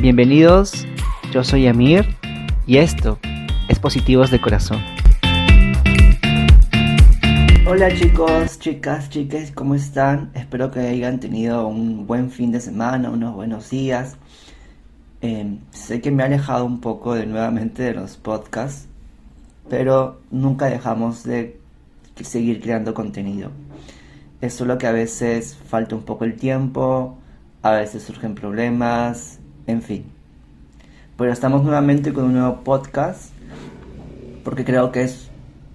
Bienvenidos, yo soy Amir y esto es Positivos de Corazón. Hola chicos, chicas, chicas, ¿cómo están? Espero que hayan tenido un buen fin de semana, unos buenos días. Eh, sé que me he alejado un poco de nuevamente de los podcasts, pero nunca dejamos de seguir creando contenido. Es solo que a veces falta un poco el tiempo, a veces surgen problemas, en fin. Pero estamos nuevamente con un nuevo podcast porque creo que es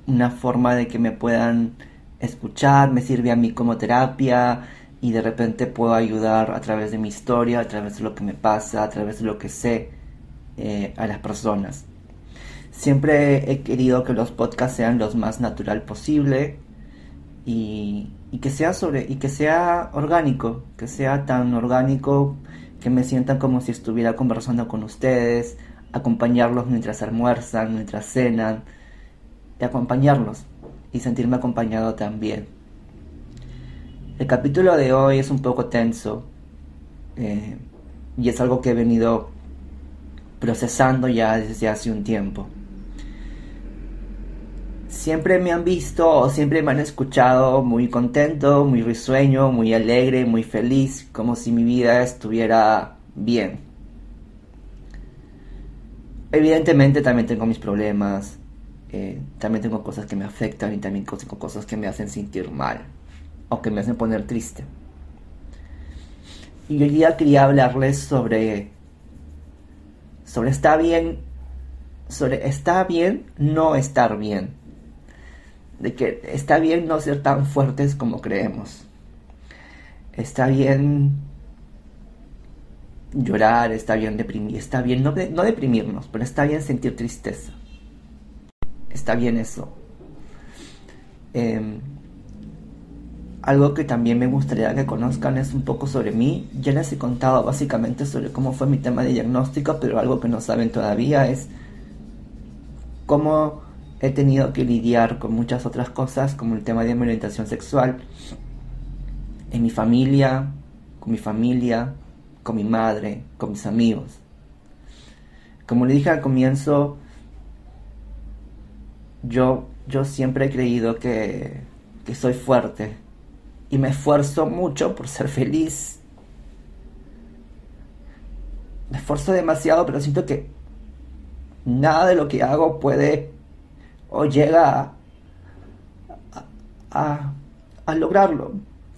una forma de que me puedan escuchar, me sirve a mí como terapia y de repente puedo ayudar a través de mi historia, a través de lo que me pasa, a través de lo que sé eh, a las personas. Siempre he querido que los podcasts sean los más natural posible y, y que sea sobre y que sea orgánico, que sea tan orgánico que me sientan como si estuviera conversando con ustedes, acompañarlos mientras almuerzan, mientras cenan, y acompañarlos y sentirme acompañado también. El capítulo de hoy es un poco tenso eh, y es algo que he venido procesando ya desde hace un tiempo. Siempre me han visto o siempre me han escuchado muy contento, muy risueño, muy alegre, muy feliz, como si mi vida estuviera bien. Evidentemente también tengo mis problemas, eh, también tengo cosas que me afectan y también tengo cosas que me hacen sentir mal o que me hacen poner triste. Y hoy día quería hablarles sobre sobre está bien sobre está bien no estar bien. De que está bien no ser tan fuertes como creemos. Está bien llorar, está bien deprimir, está bien no, no deprimirnos, pero está bien sentir tristeza está bien eso. Em, algo que también me gustaría que conozcan es un poco sobre mí. Ya les he contado básicamente sobre cómo fue mi tema de diagnóstico, pero algo que no saben todavía es cómo he tenido que lidiar con muchas otras cosas, como el tema de mi orientación sexual, en mi familia, con mi familia, con mi madre, con mis amigos. Como le dije al comienzo, yo, yo siempre he creído que, que soy fuerte y me esfuerzo mucho por ser feliz. Me esfuerzo demasiado, pero siento que nada de lo que hago puede o llega a, lograrlo.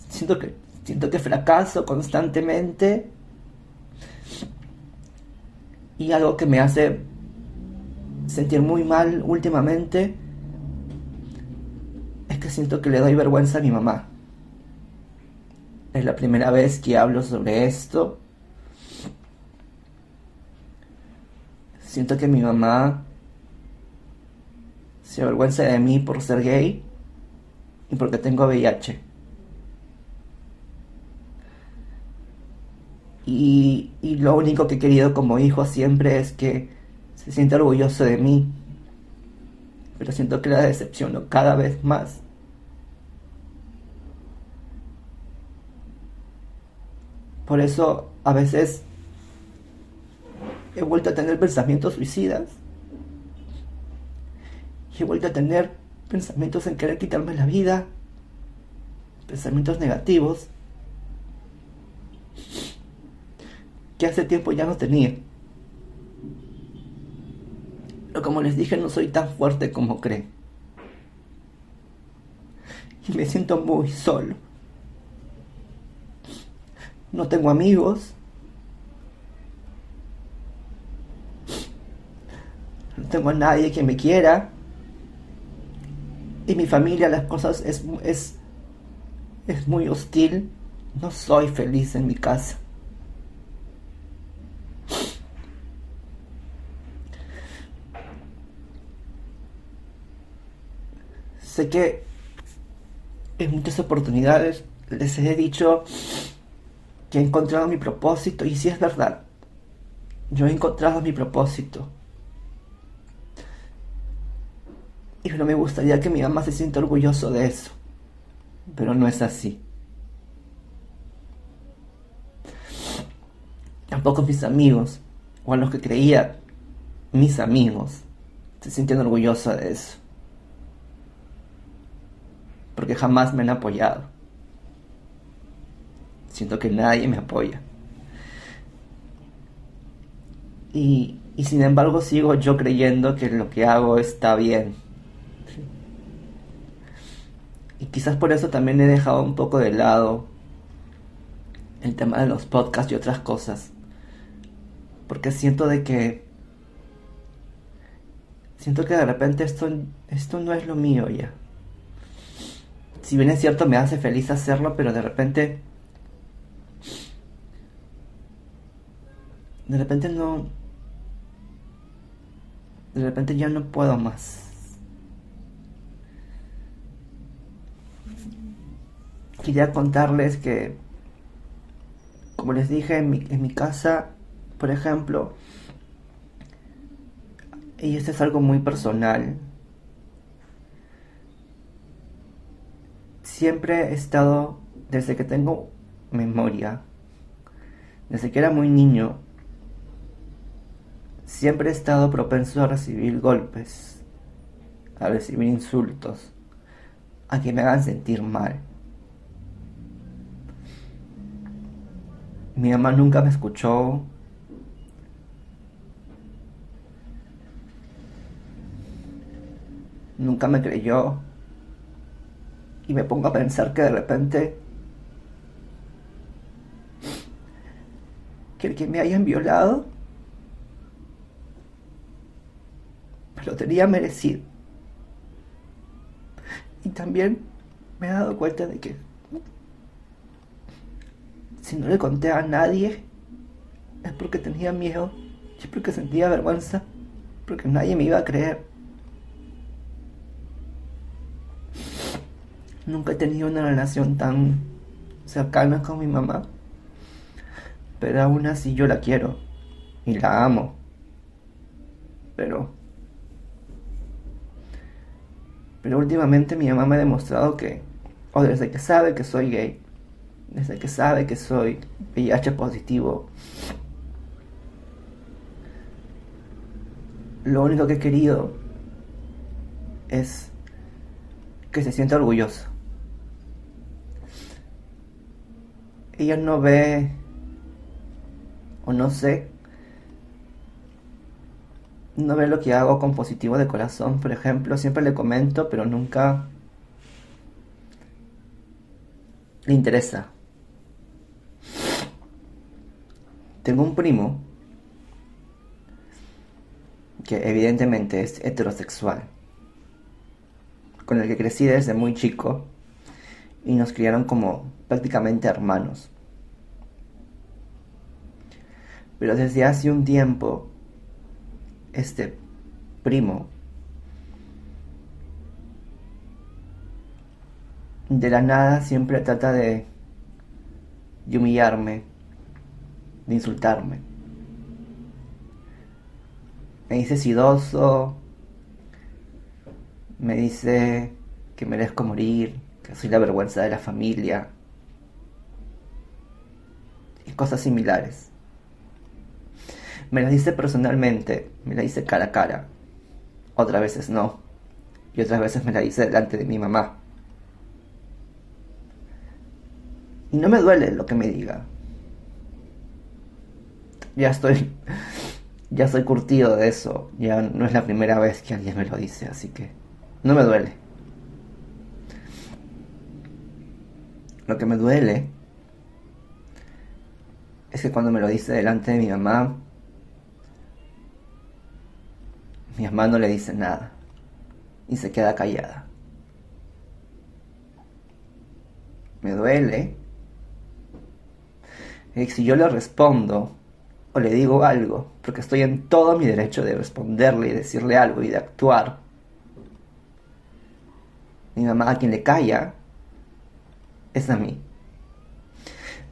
Siento que, siento que fracaso constantemente y algo que me hace sentir muy mal últimamente es que siento que le doy vergüenza a mi mamá. Es la primera vez que hablo sobre esto. Siento que mi mamá se avergüenza de mí por ser gay y porque tengo VIH. Y, y lo único que he querido como hijo siempre es que se siente orgulloso de mí, pero siento que la decepciono cada vez más. Por eso a veces he vuelto a tener pensamientos suicidas. Y he vuelto a tener pensamientos en querer quitarme la vida. Pensamientos negativos. Que hace tiempo ya no tenía. Pero como les dije, no soy tan fuerte como creen. Y me siento muy solo. No tengo amigos. No tengo a nadie que me quiera. Y mi familia, las cosas es, es, es muy hostil. No soy feliz en mi casa. Sé que en muchas oportunidades les he dicho que he encontrado mi propósito y si es verdad, yo he encontrado mi propósito. Y no me gustaría que mi mamá se sienta orgulloso de eso, pero no es así. Tampoco mis amigos. o a los que creía mis amigos, se sienten orgullosos de eso. Porque jamás me han apoyado. Siento que nadie me apoya. Y, y sin embargo sigo yo creyendo que lo que hago está bien. Y quizás por eso también he dejado un poco de lado el tema de los podcasts y otras cosas. Porque siento de que... Siento que de repente esto, esto no es lo mío ya. Si bien es cierto me hace feliz hacerlo, pero de repente... De repente no... De repente ya no puedo más. Quería contarles que, como les dije, en mi, en mi casa por ejemplo, y esto es algo muy personal, siempre he estado, desde que tengo memoria, desde que era muy niño, siempre he estado propenso a recibir golpes, a recibir insultos, a que me hagan sentir mal. Mi mamá nunca me escuchó, nunca me creyó. Y me pongo a pensar que de repente que el que me hayan violado me lo tenía merecido. Y también me he dado cuenta de que si no le conté a nadie es porque tenía miedo, es porque sentía vergüenza, porque nadie me iba a creer. Nunca he tenido una relación tan cercana con mi mamá. Pero aún así yo la quiero. Y la amo. Pero... Pero últimamente mi mamá me ha demostrado que... O desde que sabe que soy gay. Desde que sabe que soy VIH positivo. Lo único que he querido es que se sienta orgulloso. ella no ve, o no sé, no ve lo que hago con positivo de corazón, por ejemplo, siempre le comento, pero nunca le interesa. Tengo un primo que evidentemente es heterosexual, con el que crecí desde muy chico y nos criaron como prácticamente hermanos. Pero desde hace un tiempo, este primo de la nada siempre trata de, humillarme, de insultarme. Me dice sidoso, me dice que merezco morir, que soy la vergüenza de la familia y cosas similares. Me las dice personalmente, me la dice cara a cara, otras veces no, y otras veces me la dice delante de mi mamá. Y no me duele lo que me diga. Ya estoy, ya soy curtido de eso, ya no es la primera vez que alguien me lo dice, así que no me duele. Lo que me duele es que cuando me lo dice delante de mi mamá, mi mamá no le dice nada y se queda callada. Me duele. Y si yo le respondo o le digo algo, porque estoy en todo mi derecho de responderle y decirle algo y de actuar, mi mamá a quien le calla es a mí.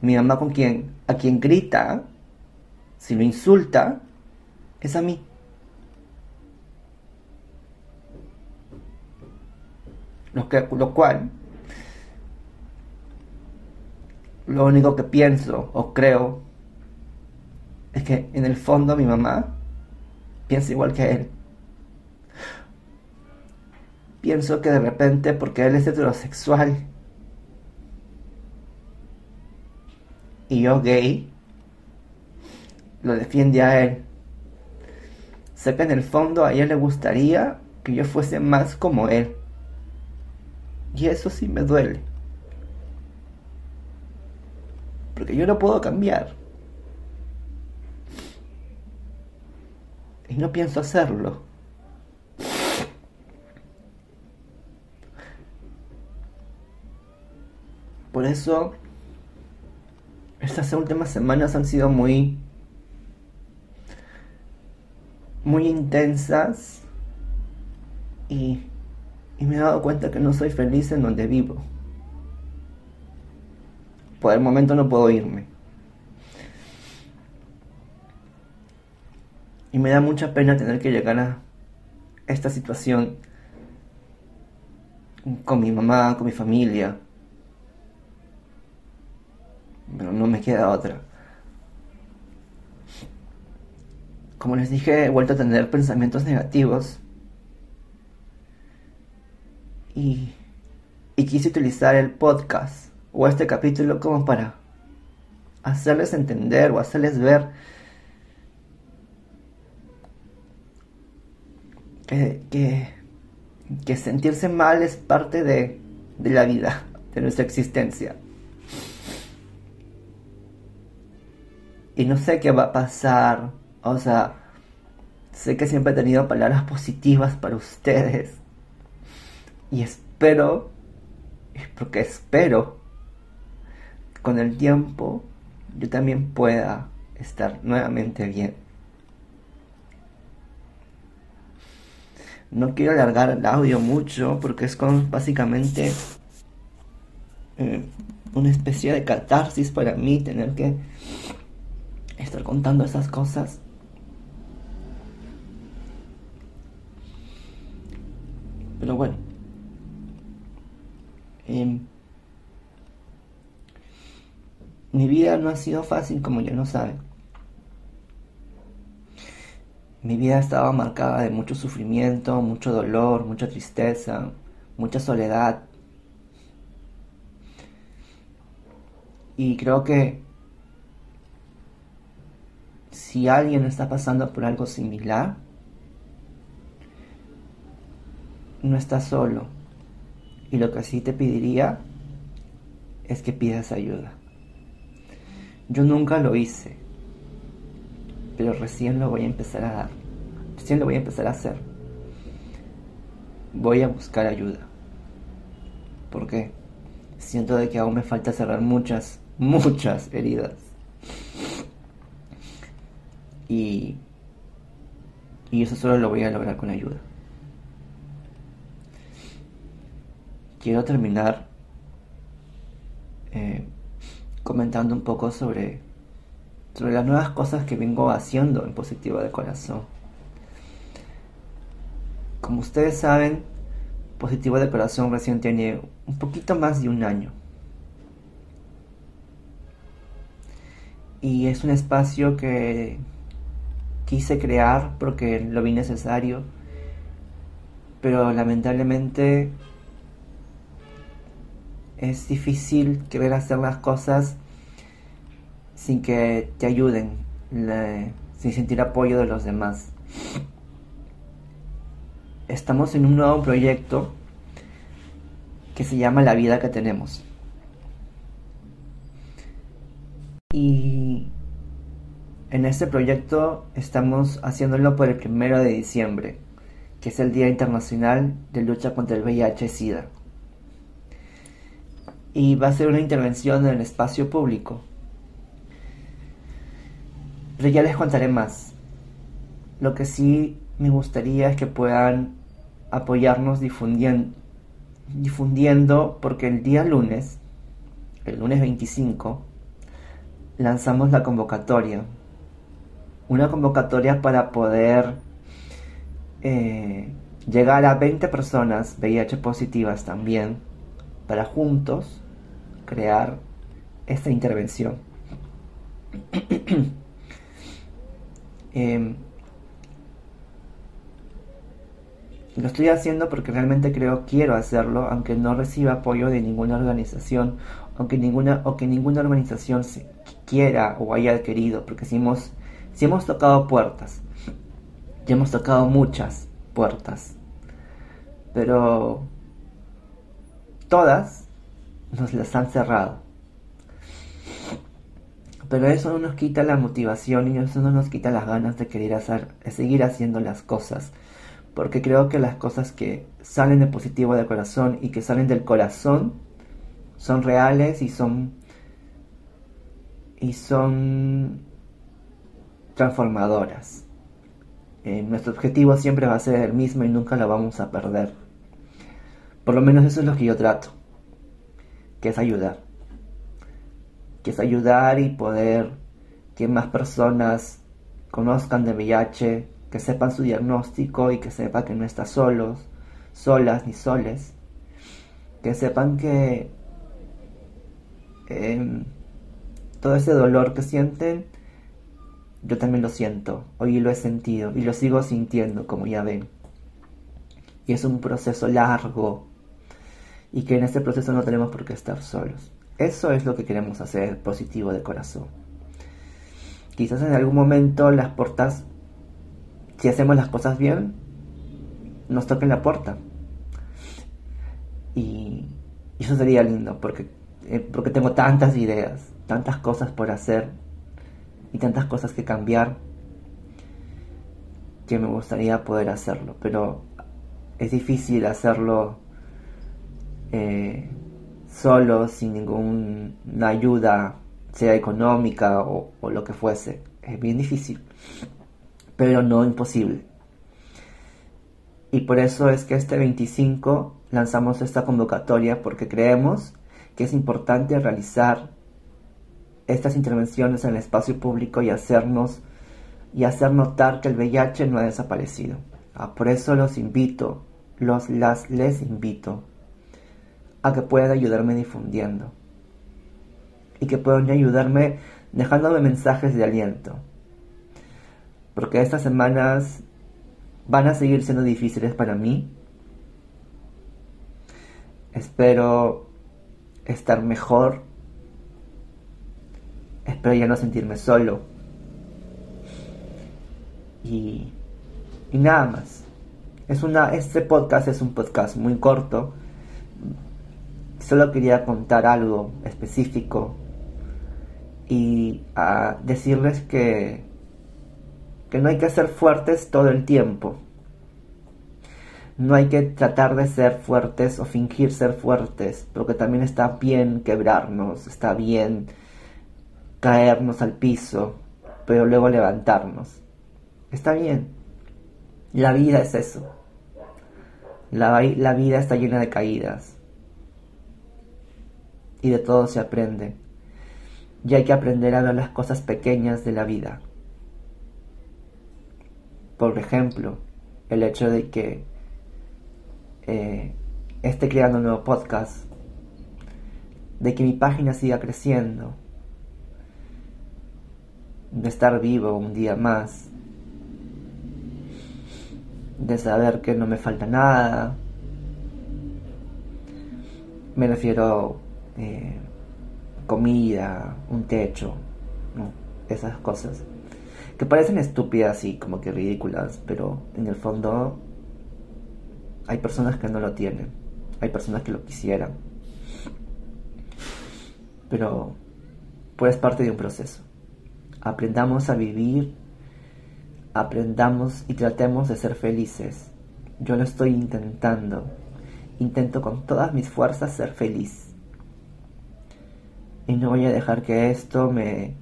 Mi mamá con quien, a quien grita, si lo insulta, es a mí. Lo, que, lo cual, lo único que pienso o creo es que en el fondo mi mamá piensa igual que él. Pienso que de repente, porque él es heterosexual y yo gay, lo defiende a él. Sé que en el fondo a ella le gustaría que yo fuese más como él. Y eso sí me duele. Porque yo no puedo cambiar. No pienso hacerlo. Por eso, estas últimas semanas han sido muy, muy intensas y, y me he dado cuenta que no soy feliz en donde vivo. Por el momento no puedo irme. Y me da mucha pena tener que llegar a esta situación con mi mamá, con mi familia. Pero no me queda otra. Como les dije, he vuelto a tener pensamientos negativos. Y, quise utilizar el podcast o este capítulo como para hacerles entender o hacerles ver que, que, sentirse mal es parte de, de la vida, de nuestra existencia. Y no sé qué va a pasar. O sea, sé que siempre he tenido palabras positivas para ustedes. Y espero, porque espero, con el tiempo yo también pueda estar nuevamente bien. No quiero alargar el audio mucho porque es básicamente eh, una especie de catarsis para mí tener que estar contando esas cosas. Pero bueno. Em, mi vida no ha sido fácil como ya lo saben. Mi vida estaba marcada de mucho sufrimiento, mucho dolor, mucha tristeza, mucha soledad. Y creo que si alguien está pasando por algo similar, no está solo. Y lo que sí te pediría es que pidas ayuda. Yo nunca lo hice pero recién lo voy a empezar a dar. Recién lo voy a empezar a hacer. Voy a buscar ayuda. Porque siento de que aún me falta cerrar muchas, muchas heridas. Y, y eso solo lo voy a lograr con ayuda. Quiero terminar eh, comentando un poco sobre sobre las nuevas cosas que vengo haciendo en Positivo de Corazón. Como ustedes saben, Positivo de Corazón recién tiene un poquito más de un año. Y es un espacio que quise crear porque lo vi necesario, pero lamentablemente es difícil querer hacer las cosas sin que te ayuden, sin sentir apoyo de los demás. Estamos en un nuevo proyecto que se llama La vida que tenemos. Y en este proyecto estamos haciéndolo por el primero de diciembre, que es el Día Internacional de Lucha contra el VIH-Sida. Y va a ser una intervención en el espacio público pero ya les contaré más. Lo que sí me gustaría es que puedan apoyarnos difundiendo, difundiendo porque el día lunes, el lunes 25, lanzamos la convocatoria. Una convocatoria para poder eh, llegar a 20 personas VIH positivas también, para juntos crear esta intervención. Em, lo estoy haciendo porque realmente creo quiero hacerlo, aunque no reciba apoyo de ninguna organización, aunque ninguna, o que ninguna organización quiera o haya querido, porque si hemos, si hemos tocado puertas, ya hemos tocado muchas puertas, pero todas nos las han cerrado. Pero eso no nos quita la motivación y eso no nos quita las ganas de querer hacer, de seguir haciendo las cosas. Porque creo que las cosas que salen de positivo del corazón y que salen del corazón son reales y son y son transformadoras. Eh, nuestro objetivo siempre va a ser el mismo y nunca lo vamos a perder. Por lo menos eso es lo que yo trato, que es ayudar que es ayudar y poder que más personas conozcan de VIH, que sepan su diagnóstico y que sepan que no están solos, solas ni soles, que sepan que em, todo ese dolor que sienten, yo también lo siento, hoy lo he sentido y lo sigo sintiendo, como ya ven. Y es un proceso largo y que en este proceso no tenemos por qué estar solos. Eso es lo que queremos hacer positivo de corazón. Quizás en algún momento las puertas, si hacemos las cosas bien, nos toquen la puerta. Y, eso sería lindo, porque, eh, porque tengo tantas ideas, tantas cosas por hacer y tantas cosas que cambiar, que me gustaría poder hacerlo. Pero es difícil hacerlo. Eh, solo, sin ninguna ayuda, sea económica o, lo que fuese. Es bien difícil, pero no imposible. Y por eso es que este 25 lanzamos esta convocatoria porque creemos que es importante realizar estas intervenciones en el espacio público y hacernos y hacer notar que el VIH no ha desaparecido. Ah, por eso los invito, los las les invito a que puedan ayudarme difundiendo y que puedan ayudarme dejándome mensajes de aliento. Porque estas semanas van a seguir siendo difíciles para mí. Espero estar mejor. Espero ya no sentirme solo. Y, y nada más. Es una, este podcast es un podcast muy corto Solo quería contar algo específico y ah, decirles que, que no hay que ser fuertes todo el tiempo. No hay que tratar de ser fuertes o fingir ser fuertes, porque también está bien quebrarnos, está bien caernos al piso, pero luego levantarnos. Está bien. La vida es eso. La, la vida está llena de caídas y de todo se aprende. Y hay que aprender a ver las cosas pequeñas de la vida. Por ejemplo, el hecho de que eh, esté creando un nuevo podcast, de que mi página siga creciendo, de estar vivo un día más, de saber que no me falta nada. Me refiero eh, comida, un techo, esas cosas. Que parecen estúpidas y como que ridículas, pero en el fondo hay personas que no lo tienen, hay personas que lo quisieran, pero pues es parte de un proceso. Aprendamos a vivir, aprendamos y tratemos de ser felices. Yo lo estoy intentando, intento con todas mis fuerzas ser feliz y no voy a dejar que esto me,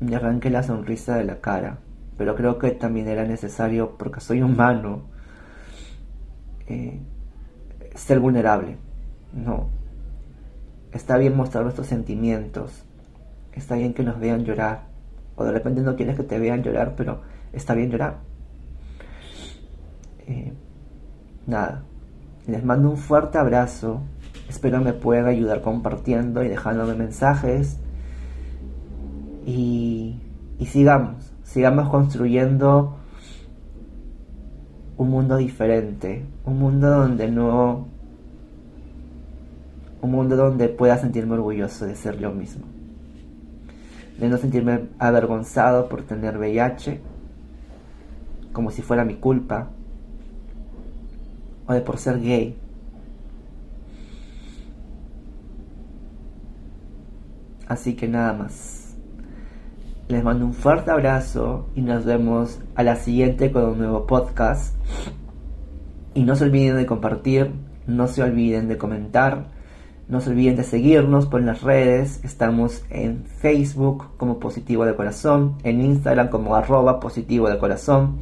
me arranque la sonrisa de la cara. Pero creo que también era necesario, porque soy humano, eh, ser vulnerable. No. Está bien mostrar nuestros sentimientos. Está bien que nos vean llorar. O de repente no quieres que te vean llorar, pero está bien llorar. Eh, nada. Les mando un fuerte abrazo. Espero me pueda ayudar compartiendo y dejándome mensajes. Y, y sigamos, sigamos construyendo un mundo diferente, un mundo donde no, un mundo donde pueda sentirme orgulloso de ser yo mismo, de no sentirme avergonzado por tener VIH, como si fuera mi culpa, o de por ser gay. Así que nada más. Les mando un fuerte abrazo y nos vemos a la siguiente con un nuevo podcast. Y no se olviden de compartir, no se olviden de comentar, no se olviden de seguirnos por las redes. Estamos en Facebook como Positivo de Corazón, en Instagram como arroba Positivo de Corazón.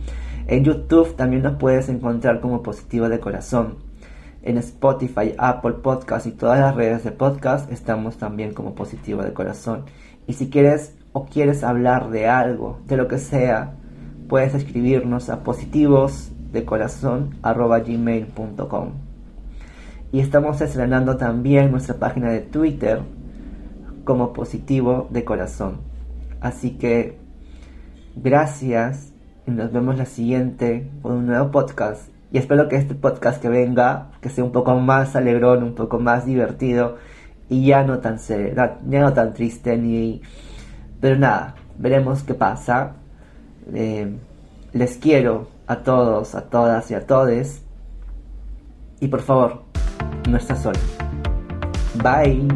En YouTube también nos puedes encontrar como Positivo de Corazón. En Spotify, Apple Podcast y todas las redes de podcast estamos también como Positivo de Corazón. Y si quieres o quieres hablar de algo, de lo que sea, puedes escribirnos a positivosdecorazón.gmail.com Y estamos estrenando también nuestra página de Twitter como Positivo de Corazón. Así que gracias y nos vemos la siguiente con un nuevo podcast. Y espero que este podcast que venga, que sea un poco más alegrón, un poco más divertido y ya no tan ya no tan triste ni pero nada, veremos qué pasa. Eh, les quiero a todos, a todas y a todes. Y por favor, no estás solo. Bye.